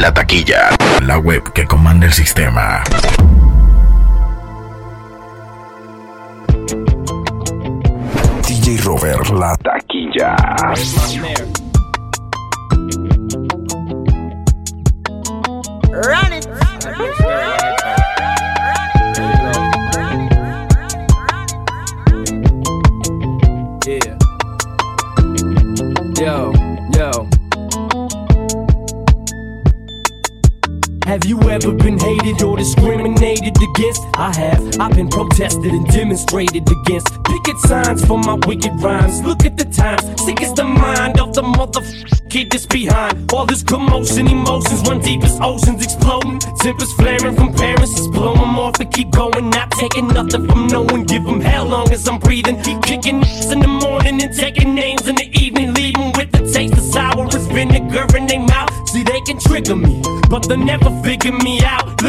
La taquilla, la web que comanda el sistema. DJ Robert, la taquilla. Discriminated against? I have. I've been protested and demonstrated against. Picket signs for my wicked rhymes. Look at the times. Sick is the mind of the motherfucker that's behind. All this commotion, emotions run deep as oceans exploding. Tempers flaring from parents. Just blow them off and keep going. Not taking nothing from no one. Give them hell long as I'm breathing. Keep kicking in the morning and taking names in the evening. Leaving with the taste of sour as vinegar in their mouth. See, they can trigger me, but they'll never figure me out.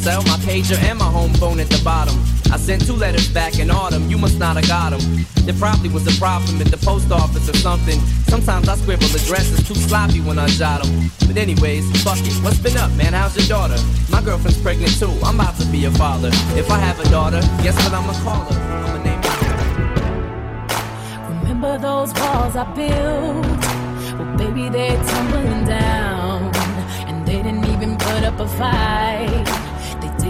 cell, my pager, and my home phone at the bottom. I sent two letters back in autumn, you must not have got them. There probably was a problem at the post office or something. Sometimes I scribble addresses too sloppy when I jot them. But anyways, fuck it. What's been up, man? How's your daughter? My girlfriend's pregnant too. I'm about to be a father. If I have a daughter, guess what I'ma call her? I'ma name her. Remember those walls I built? Well, baby, they're tumbling down. And they didn't even put up a fight.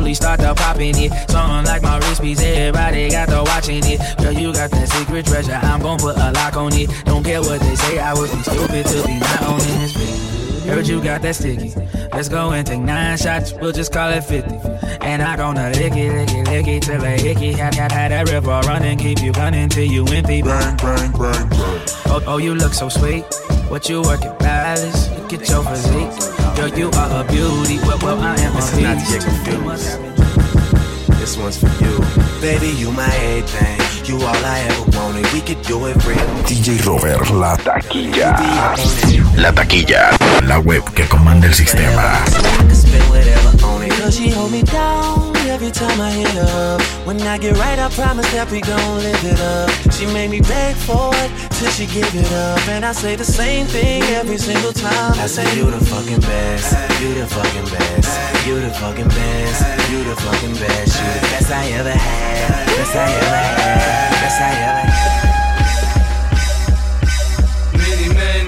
floor start to slowly popping it. Something like my wrist piece, everybody got to watching it. Girl, you got that secret treasure, I'm gon' put a lock on it. Don't care what they say, I would be stupid to be not owning this bitch. Heard you got that sticky. Let's go and take nine shots, we'll just call it 50. And I gonna lick it, lick it, lick it till I hickey. Had, had, had that river running, keep you running till you empty. Bang, bang, bang, bang. Oh, oh, you look so sweet. What you work at Palace? Look at your physique. Girl, you are a beauty. Well, well I am This a is not beast. to get confused. This one's for you. Baby, you my everything. You all I ever wanted. We could do it real. DJ Robert, la taquilla. La taquilla, la web que comanda el sistema. Cause she hold me down every time I hit her. When I get right, I promise that we gon' live it up. She made me beg for it till she give it up. And I say the same thing every single time. I say, You the fucking best. You the fucking best. You the fucking best. You the fucking best. You the best I ever had. Best I ever had. Best I ever had. Many men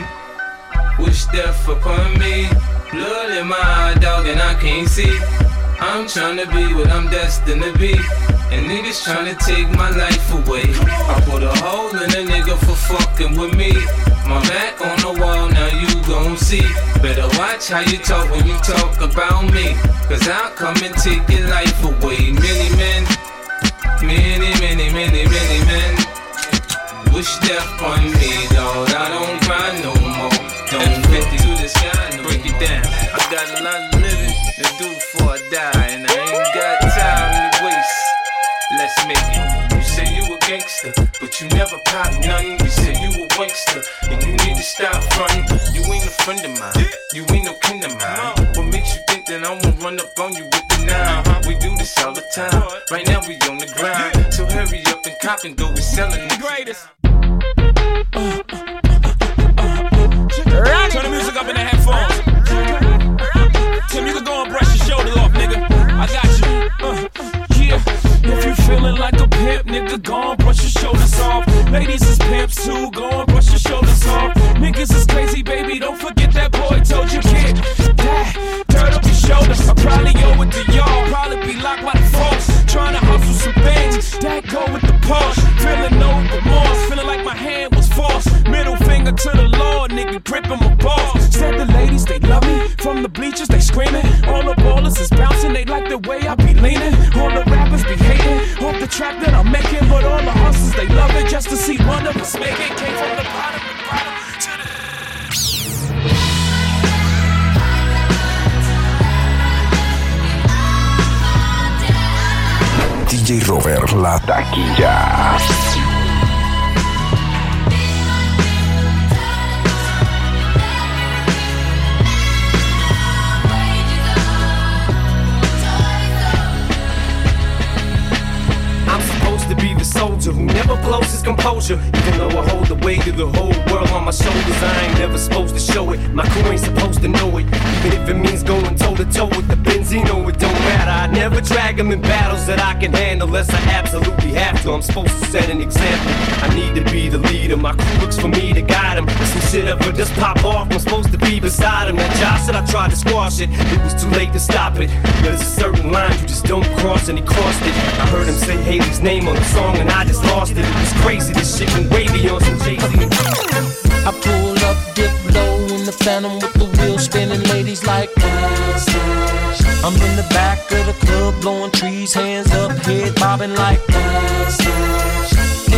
wish death upon me. Blood in my dog, and I can't see. I'm tryna be what I'm destined to be. And niggas tryna take my life away. I put a hole in a nigga for fucking with me. My back on the wall, now you gon' see. Better watch how you talk when you talk about me. Cause I'll come and take your life away. Many men, many, many, many, many men. Wish death on me, dog. I don't cry no more. Don't 50 to the sky, no. break it down. I got a lot to do before I die, and I ain't got time to waste. Let's make it. You say you a gangster, but you never pop nothing. You say you a wankster, and you need to stop fronting. You ain't a friend of mine, you ain't no kin of mine. What makes you think that I won't run up on you with the nine? We do this all the time. Right now we on the grind, so hurry up and cop and go. We selling the greatest. Turn the composure. Even though I hold the weight of the whole world on my shoulders, I ain't never supposed to show it. My crew ain't supposed to know it. Even if it means going toe to toe with the Benzino, it don't matter. I never drag them in battles that I can handle unless I absolutely I'm supposed to set an example. I need to be the leader. My crew looks for me to guide them. Some shit ever just pop off, I'm supposed to be beside him. That Josh said I tried to squash it. It was too late to stop it. There's a certain line you just don't cross, and he crossed it. I heard him say Hailie's name on the song, and I just lost it. It was crazy. This shit went way beyond some Jay Z. I pull up, dip low in the phantom with the wheels spinning, ladies like I'm in the back of the club, blowing trees, hands up, head bobbing like In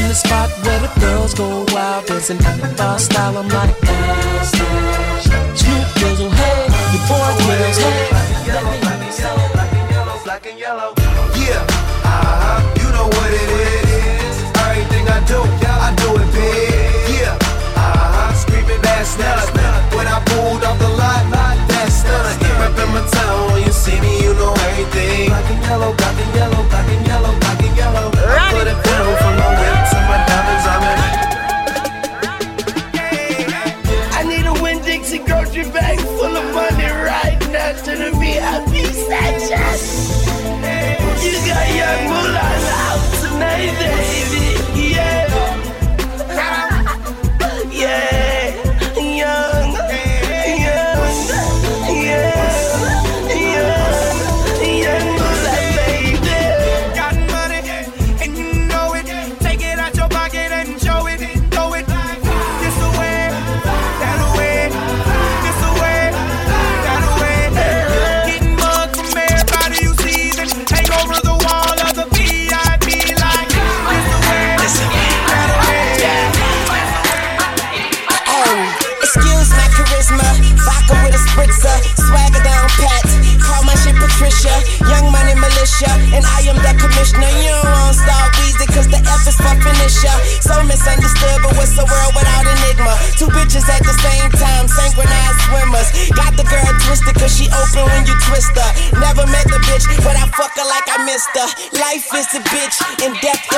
the spot where the girls go wild, dancing my style, I'm like Snoop Dizzle, hey, your boy Grills, hey. black and yellow. Yeah, me, you know everything. Black and yellow, black and yellow, black and yellow,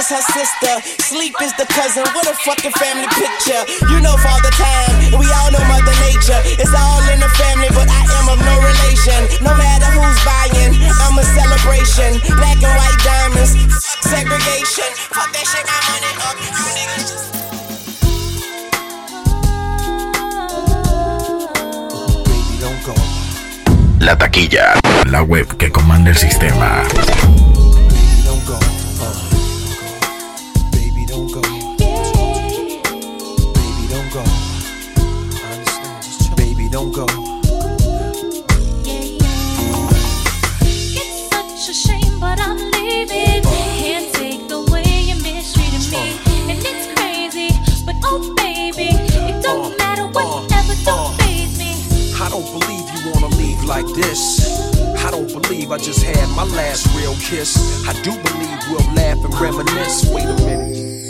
is her sister. Sleep is the cousin, what a fucking family picture. You know Father Time, we all know Mother Nature. It's all in the family, but I am of no relation. No matter who's buying, I'm a celebration. Black and white diamonds, segregation. Fuck that shit, got money up. You niggas just. La taquilla, la web que comanda el sistema. Believe you wanna leave like this. I don't believe I just had my last real kiss. I do believe we'll laugh and reminisce. Wait a minute.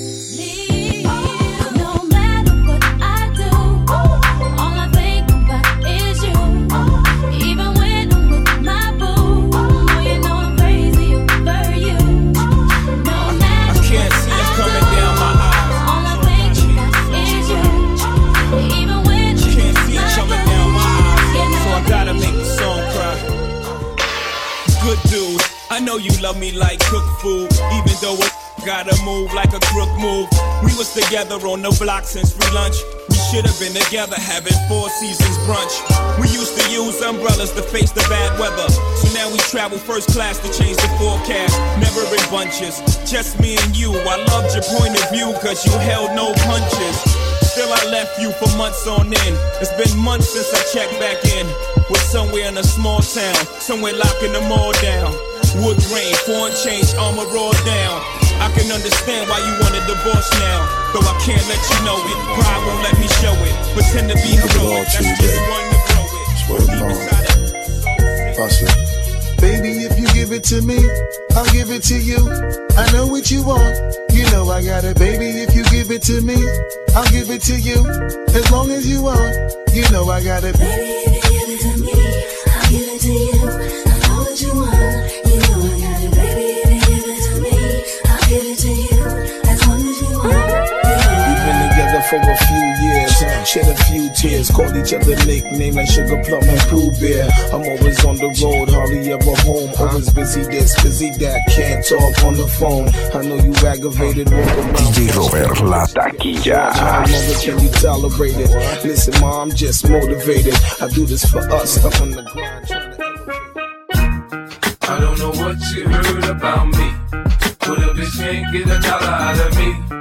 Know you love me like cook food, even though it gotta move like a crook move. We was together on the block since free lunch. We should have been together having four seasons brunch. We used to use umbrellas to face the bad weather. So now we travel first class to change the forecast. Never in bunches, just me and you. I loved your point of view cause you held no punches. Still, I left you for months on end. It's been months since I checked back in. We're somewhere in a small town, somewhere locking them all down. Wood grain, foreign change, armor raw down. I can understand why you want a divorce now. Though I can't let you know it. Pride won't let me show it. Pretend to be heroic. That's just one to grow it. Deep inside it. Bust it. Baby, if you give it to me, I'll give it to you. I know what you want. You know I got it, baby. If you give it to me, I'll give it to you. As long as you want, you know I got it. Baby, if you give it to me, I'll give it to you. For a few years, shed a few tears, called each other nicknames like Sugar Plum and Pooh Bear. I'm always on the road, hardly ever home. Always busy this, busy that, can't talk on the phone. I know you aggravated, walk around. DJ Robert, la taquilla. Can you tolerate it? Listen, ma, I'm just motivated. I do this for us, up on the grind. I don't know what you heard about me. But a bitch can't get a dollar out of me.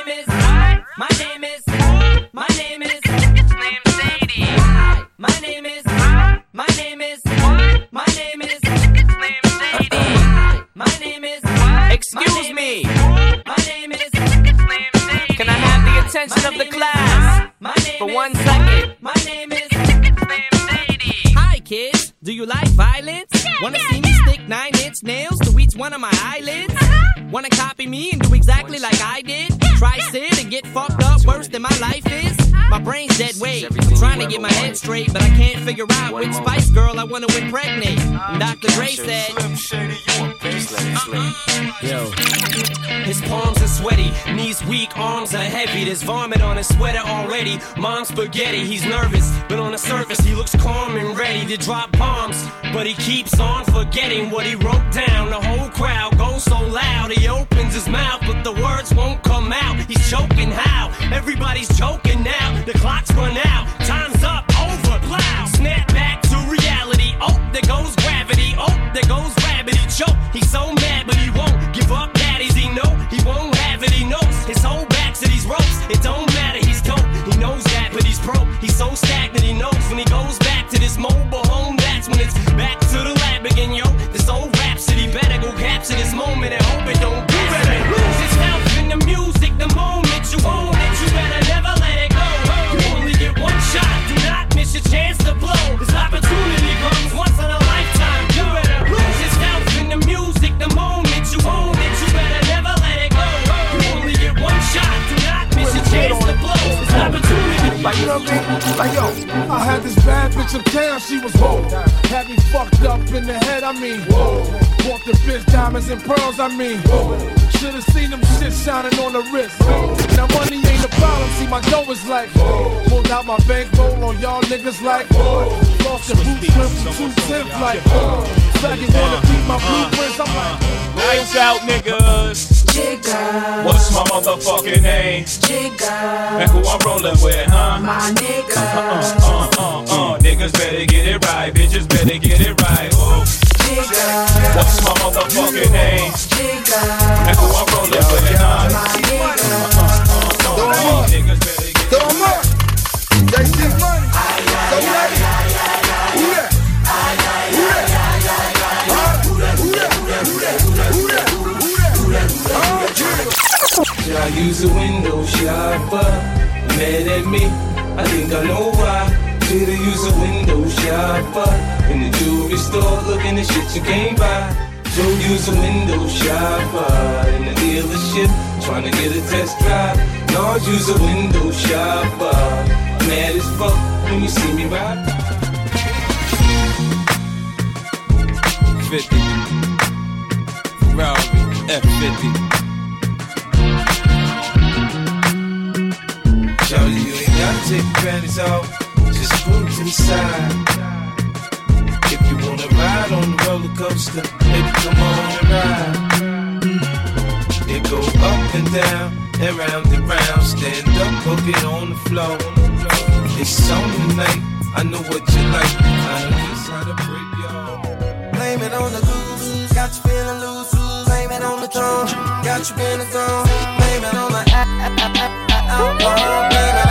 Excuse me. My name is. It's named Sadie. Can I have the attention of the class for one second? My name is. It's named Sadie. Hi, kids. Do you like violence? Wanna see me stick nine inch nails to each one of my eyelids? Uh-huh. Wanna copy me and do exactly like I did? Try sit and get fucked up worse than my life is? My brain's dead weight. I'm trying to get my head straight, but I can't figure out which Spice Girl I wanna impregnate. And Dr. Dre said, Yo. Uh-uh. His palms are sweaty, knees weak, arms are heavy. There's vomit on his sweater already. Mom's spaghetti, he's nervous, but on the surface he looks calm and ready to drop bombs. But he keeps on forgetting what he wrote down. The whole crowd goes so loud, he opens his mouth, but the words won't come out. He's choking how? Everybody's choking now. The clock's run out, time's up, over, plow. Snap back to reality. Oh, there goes gravity. Oh, there goes. He choke. He's so mad, but he won't give up. Daddies, he know he won't have it. He knows his whole back to these ropes. It don't matter. He's dope. He knows that, but he's broke. He's so stagnant. He knows when he goes back to this mobile home. That's when it's back to the lab again, yo. This old rhapsody better go capture this moment and hope it don't bitch uptown, she was whoa. Had me fucked up in the head, I mean. Whoa. Bought the bitch diamonds and pearls, I mean. Whoa. Should've seen them shit shining on the wrist. Now money ain't a problem, see my dough is like. Pulled out my bankroll on y'all niggas like. Lost the boot flip from two tenth like. Faggot wanna beat my uh-huh. blueprints, I'm like. Lights out, niggas. Jigga. What's my motherfucking name? Jigga. And who I'm rolling with, huh? My nigga. Uh, uh, uh, uh. uh. Niggas better get it right, bitches better get it right. Oh. Jigga. What's my motherfucking name? Jigga. And who I'm rolling with, huh? Uh, uh, uh, uh. Niggas better get it right. They see money. I use a window shopper? Mad at me? I think I know why. Should I use a window shopper? In the jewelry store, looking at shit you can't buy. So use a window shopper in the dealership, trying to get a test drive. No, use a window shopper. Mad as fuck when you see me ride. 50. Ferrari F50. Take panties off. Just put 'em to the side. If you wanna ride on the roller coaster, maybe come on and ride. It go up and down and round and round. Stand up, hook it on the floor. It's on tonight. I know what you like. I know just how to break y'all. Blame it on the goose, got you feeling loose. Blame it on the tone, got you in the zone. Blame it on the alcohol.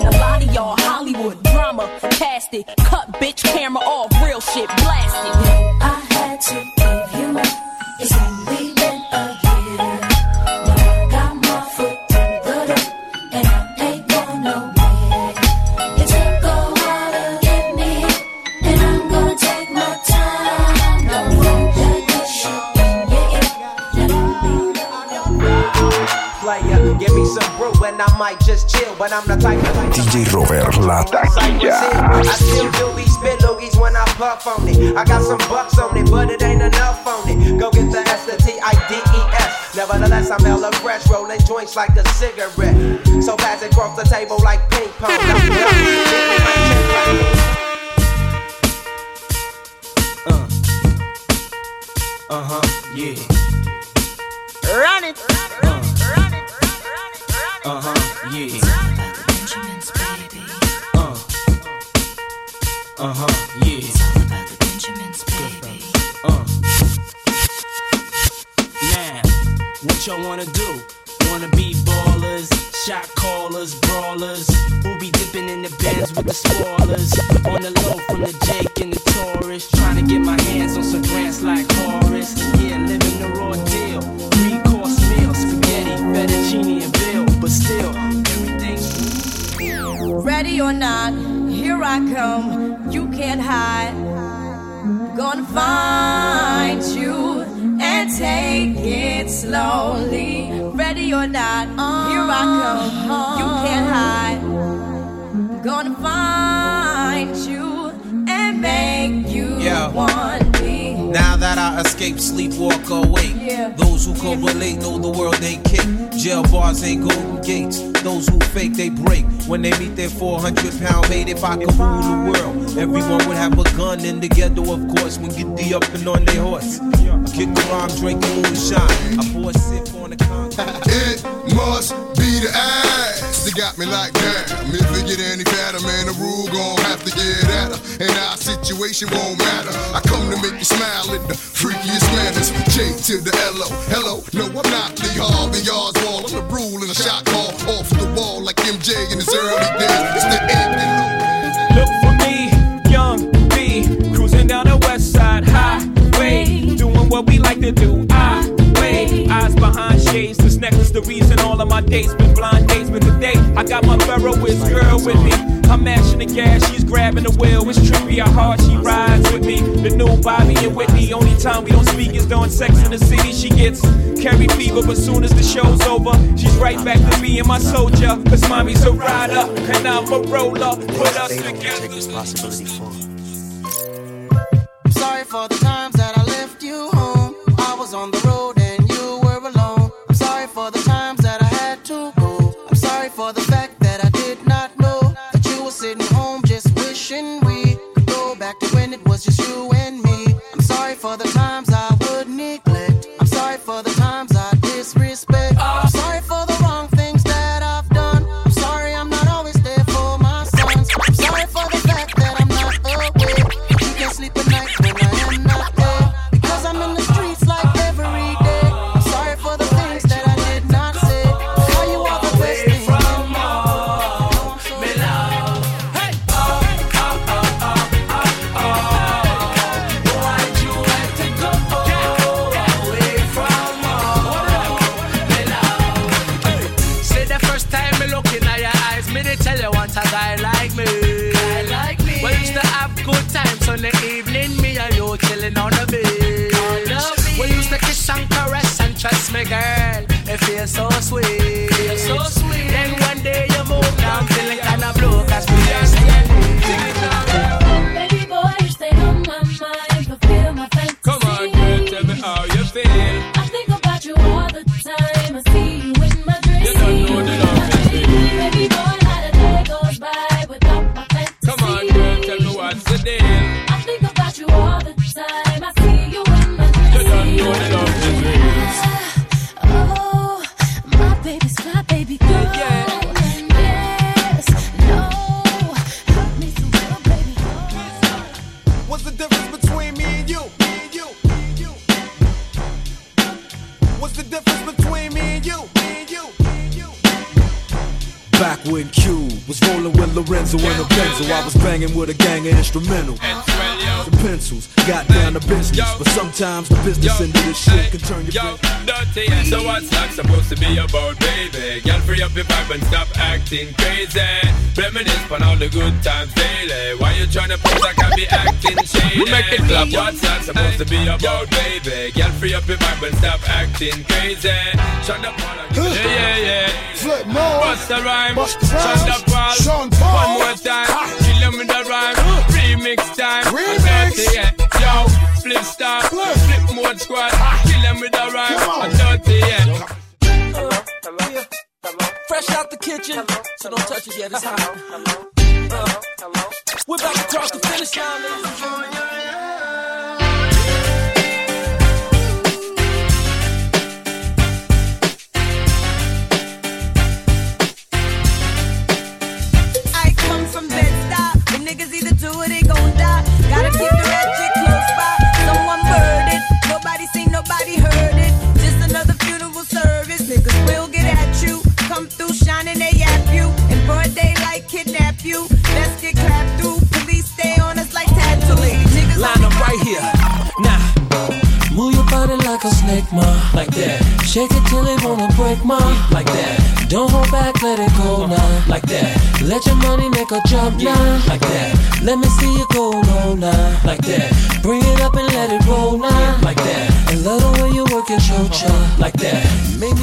A lot of y'all Hollywood drama, cast it. Cut bitch camera off, real shit, blast it. I had to give you more. But I'm the type of DJ Robert La Taquilla. I still do be spit loogies when I puff on it. I got some bucks on it, but it ain't enough on it. Go get the S, the T, I, D, E, S. Nevertheless, I'm hella fresh, rolling joints like a cigarette. So pass it across the table like ping pong. Don't you help me, nigga, my chick like me. Uh huh, yeah. Run it. Uh huh, yeah. Uh. Uh huh, yeah. Uh. Now, what y'all wanna do? Wanna be ballers, shot callers, brawlers, Ain't golden gates. Those who fake, they break. When they meet their 400 pound mate, if I could rule the world, everyone would have a gun in the ghetto, of course, when get the up and on their horse. Kick around, drinking moonshine. I pour a sip on the concrete. It must be the ass that got me like damn. If it get any fatter, man, the rule gon' have to get at her. And our situation won't matter. I come to make you smile in the freakiest manners. J to the L-O. Hello, no, I'm not Lee Harvey dates been blind dates. But today, I got my Ferroist girl with me. I'm mashing the gas, she's grabbing the wheel. It's trippy how hard she rides with me. The new Bobby and Whitney. Only time we don't speak is during sex in the city. She gets Carrie fever, but soon as the show's over, she's right back to me and my soldier. Cause mommy's a rider, and I'm a roller. Put us together. I'm sorry for the times so sweet. Banging with a gang of instrumental. The pencils got down to business, but sometimes the business end of this shit can turn your Yo, dirty, so what's that supposed to be about, baby? Girl, free up your vibe and stop acting crazy. Reminisce on all the good times daily. Why you tryna put like I be acting shady? We make it clap. What's that supposed to be about, baby? Girl, free up your vibe and stop acting crazy. Shut up, yeah, yeah, yeah. Flip more. Bust the rhyme. Bust the rhyme. Shut up, all. Sean Paul. One more time. Kill them with the rhyme. Remix time. Remix. Dirty, yeah. Yo, flip stop. Flip mode squad. Kill them with the rhyme. Come on. Dirty, yeah. Fresh out the kitchen, so don't touch it yet. It's hot. Hello, hello, hello. we're about to cross the finish line, ladies and gentlemen. Shining, they yap you. In broad daylight, kidnap you. Let's get clapped through. Police stay on us like tattooing. Niggas Line up right here. Nah. Move your body like a snake, ma. Like that. Shake it till it wanna break, ma. Like that. Don't hold back, let it go uh-huh. now. Like that. Let your money make a jump now. Like that. Let me see you go low now. Like that. Bring it up and let it roll now. Like that. I love the way you work your chocha. Uh-huh. Like that. Make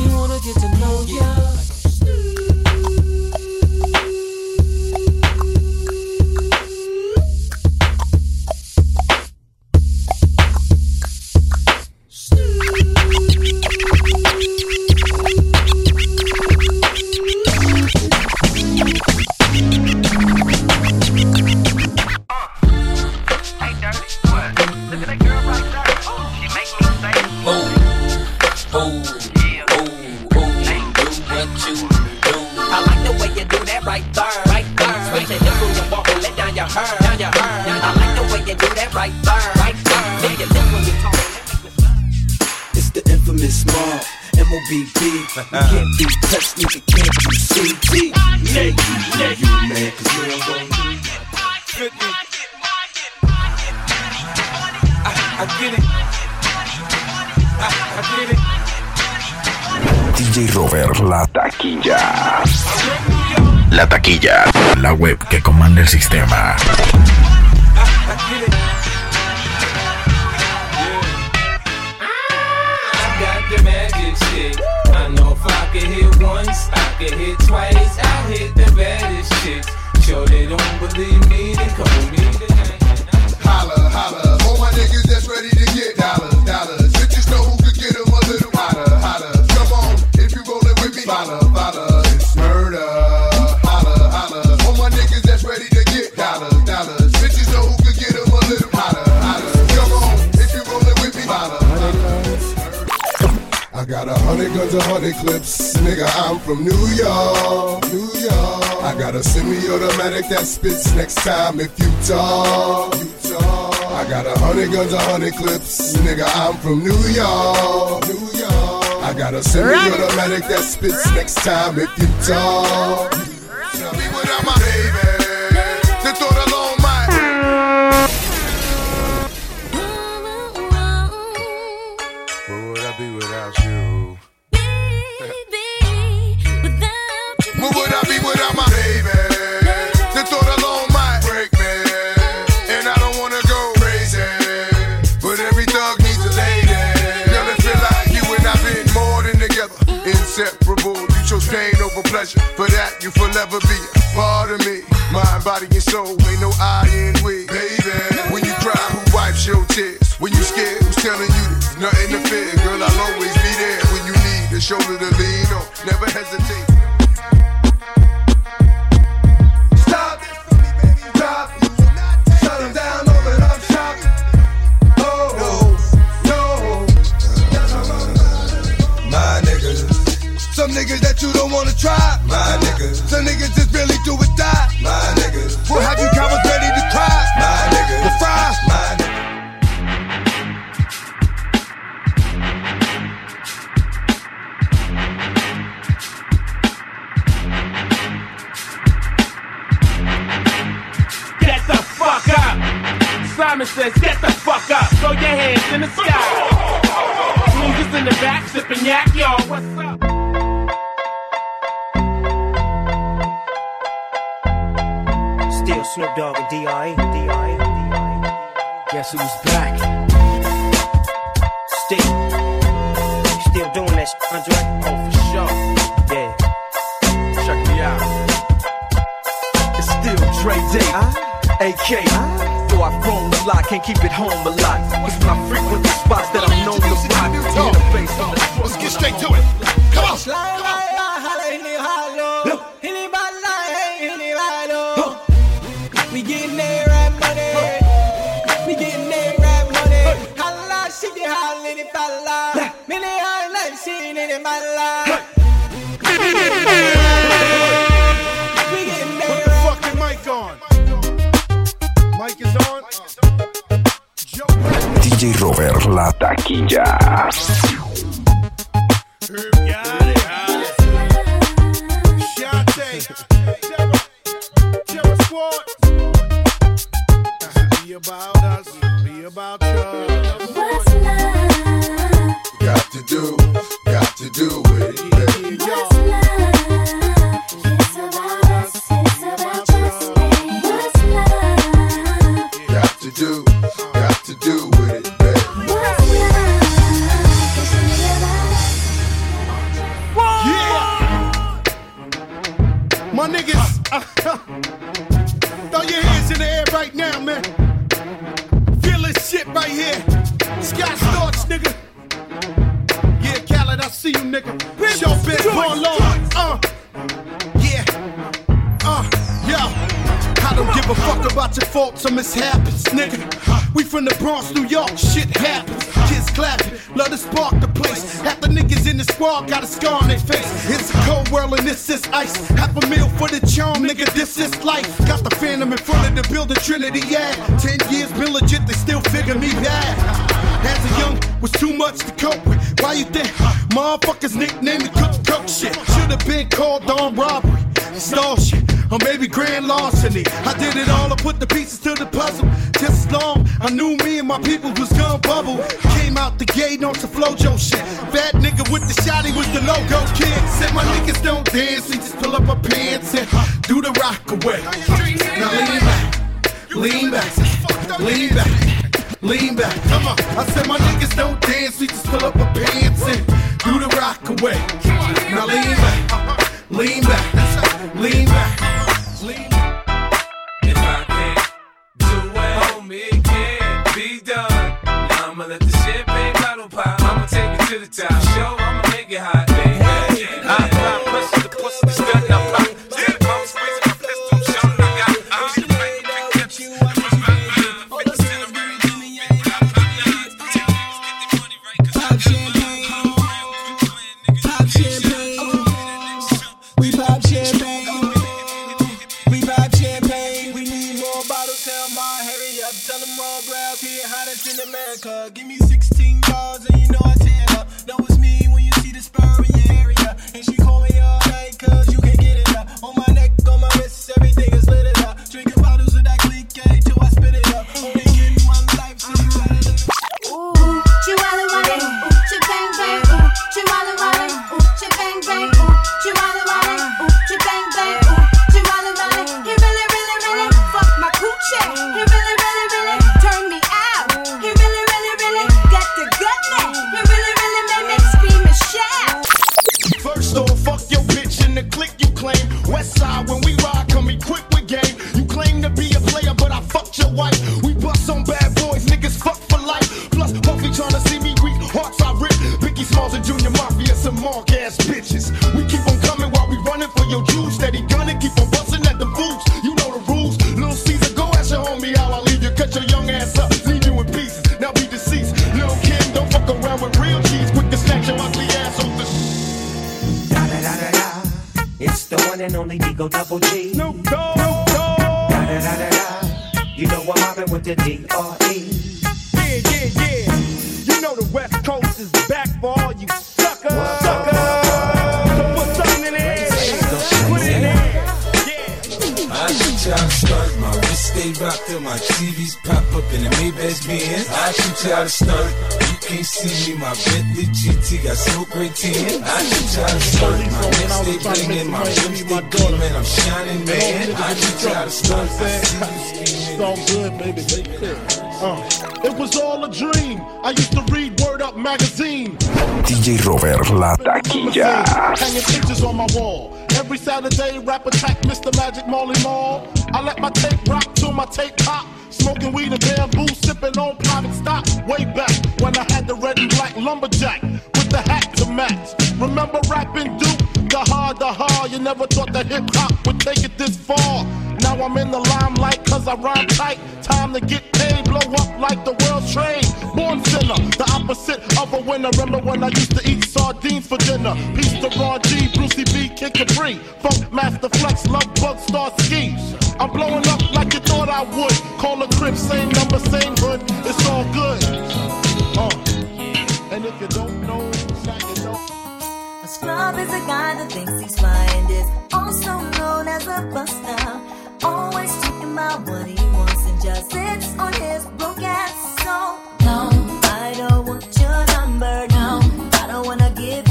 from New York, New York. I got a semi-automatic that spits next time if you talk. You talk. I got a hundred guns, a hundred clips. Nigga, I'm from New York, New York. I got a semi-automatic that spits next time if you talk. Tell me what I'm a baby. Then throw pleasure. For that, you forever be a part of me. Mind, body, and soul. Ain't no I in we. Baby. When you cry, who wipes your tears? When you scared, who's telling you there's nothing to fear? Girl, I'll always be there when you need a shoulder to lean on. Never hesitate. motherfuckers nicknamed the cook cook shit. Should've been called on robbery, stall shit, or maybe grand larceny. I did it all, I put the pieces to the puzzle. Just as long I knew me and my people was gonna bubble. Came out the gate on some flojo shit. Fat nigga with the shotty was the logo kid. Said my niggas don't dance, we just pull up our pants and do the rock away. Now lean back, lean back, lean back. Lean back lean back. Come on. I said my niggas don't dance, we just pull up our pants and do the rock away. Now lean back, lean back, lean back, lean back. If I can't do it, homie, it can't be done. I'ma let the champagne bottle pop. I'ma take it to the top. 2010. I can try to stunt my lipstick clinging, my lipstick gleaming. I'm shining, man. I can try to stunt that. It's all good, baby. Uh, it was all a dream. I used to read Word Up magazine. DJ Robert La Taquilla. Hanging pictures on my wall. Every Saturday, rap attack Mr. Magic Molly Mall. I let my tape rock till my tape pop. Smoking weed and bamboo, sipping on private stock. Way back when I had the red and black lumberjack with the hat to match. Remember rapping Duke? The hard, the hard. You never thought that hip hop would take it this far. Now I'm in the limelight cause I rhyme tight. Time to get paid, blow up like the world's trade. Born sinner, the opposite of a winner. Remember when I used to eat sardines for dinner? Peace to Ron G, Brucey B, Kid Capri. Funk Master Flex, Love Bug, Star Ski. I'm blowing up like you thought I would. Call a crib, same number, same hood. It's all good. Uh, and if you don't know, scrub is a guy that thinks he's fly is also known as a buster. Always talking what he wants and just sits on his broke ass. So, no, I don't want your number. No, I don't wanna give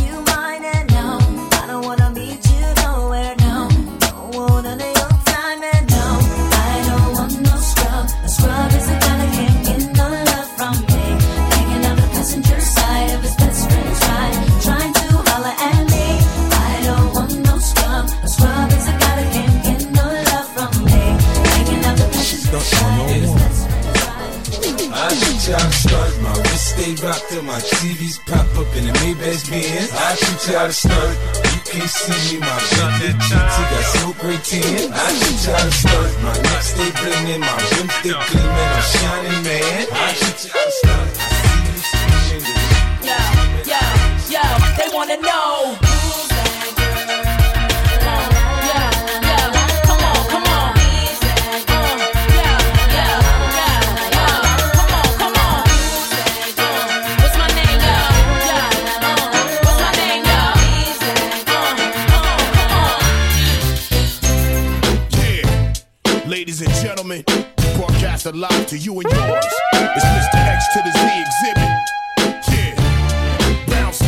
my TVs pop up in the Maybach Benz. I shoot you how to start. You can't see me, my Bentley GT got so great tan. I teach you how to start. My neck stay blingin', my rims stay gleamin'. I'm shining, man. I teach you see you scheming. Yo, yo, yo, they wanna know. Broadcast live to you and yours. It's Mr. X to the Z exhibit. Yeah. Bounce.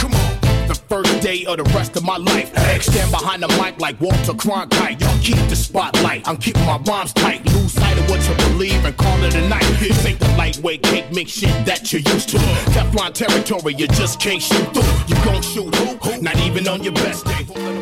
Come on. The first day of the rest of my life. X stand behind the mic like Walter Cronkite. Y'all keep the spotlight. I'm keeping my rhymes tight. Lose sight of what you believe and call it a night. Ain't the lightweight cake mix shit that you're used to. Teflon territory, you just can't shoot through. You gon' shoot who? Not even on your best day.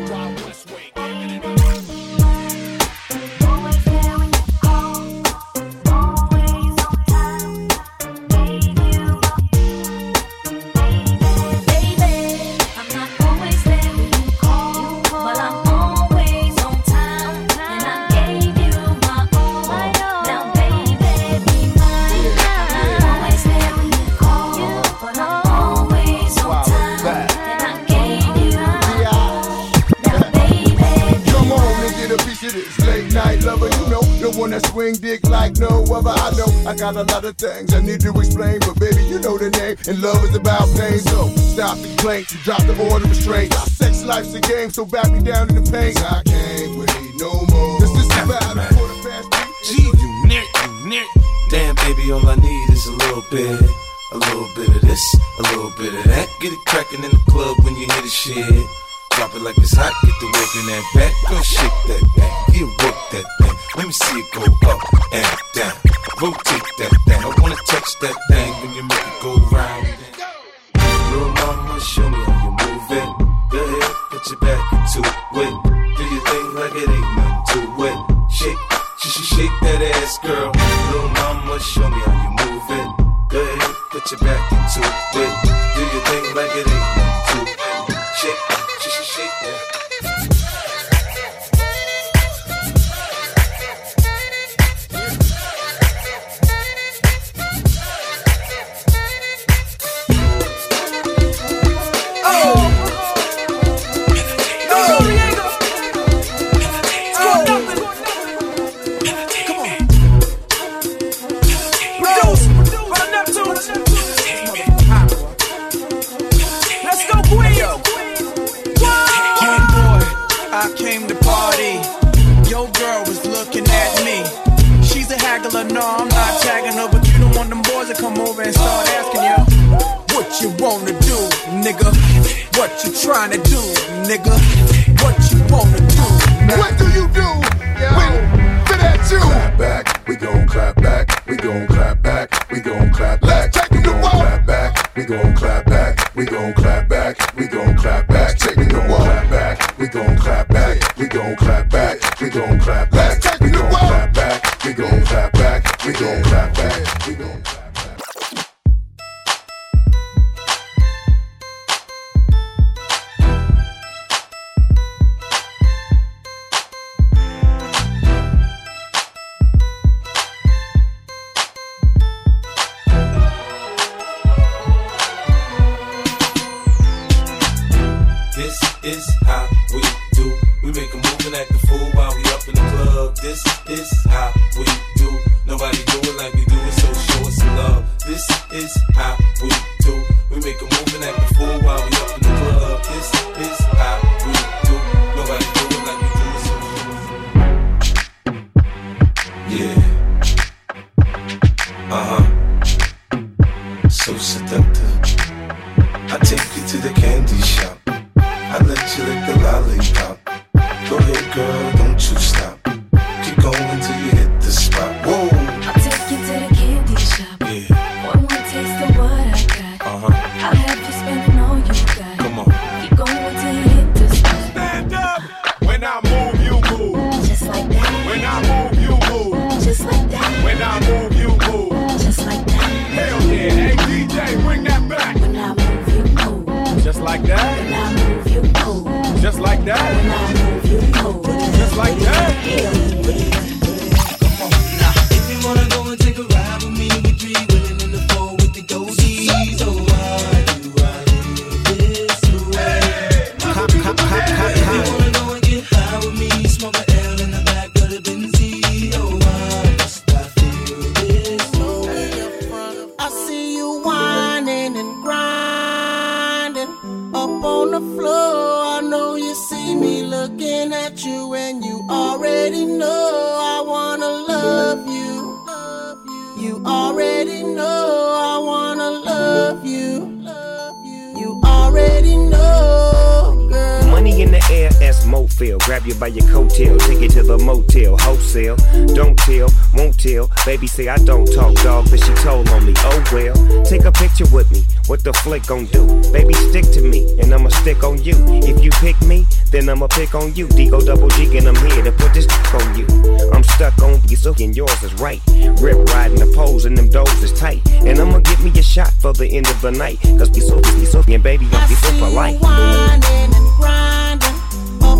Got a lot of things I need to explain, but baby, you know the name. And love is about pain, so stop the complaints drop the order of restraint. Sex life's a game, so back me down in the pain. I can't wait no more. This is about a quarter past G, you near, you near. Damn, baby, all I need is a little bit. A little bit of this, a little bit of that. Get it crackin' in the club when you hear the shit. Drop it like it's hot, get the work in that back. Go shake that thing, yeah, work that thing. Let me see it go up and down. Rotate that thing. I wanna touch that thing when you make it go round. Little mama, show me how you move it. Go ahead, put your back into it. Do your thing like it ain't nothing to it. Shake, sh sh shake that ass, girl. Little mama, show me how you move it. Go ahead, put your back is how we do. Nobody do it like we do it, so show us some love. This is how you and you already know. feel. Grab you by your coattail, take you to the motel, wholesale. Don't tell, won't tell. Baby say I don't talk, dog, but she told on me. Oh well, take a picture with me. What the flick gon' do? Baby, stick to me, and I'ma stick on you. If you pick me, then I'ma pick on you. D O double G, and I'm here to put this on you. I'm stuck on you, so and yours is right. Rip riding the poles, and them doors is tight. And I'ma give me a shot for the end of the night. Cause be so, be so, and baby, I'm be so polite. Winding and grinding.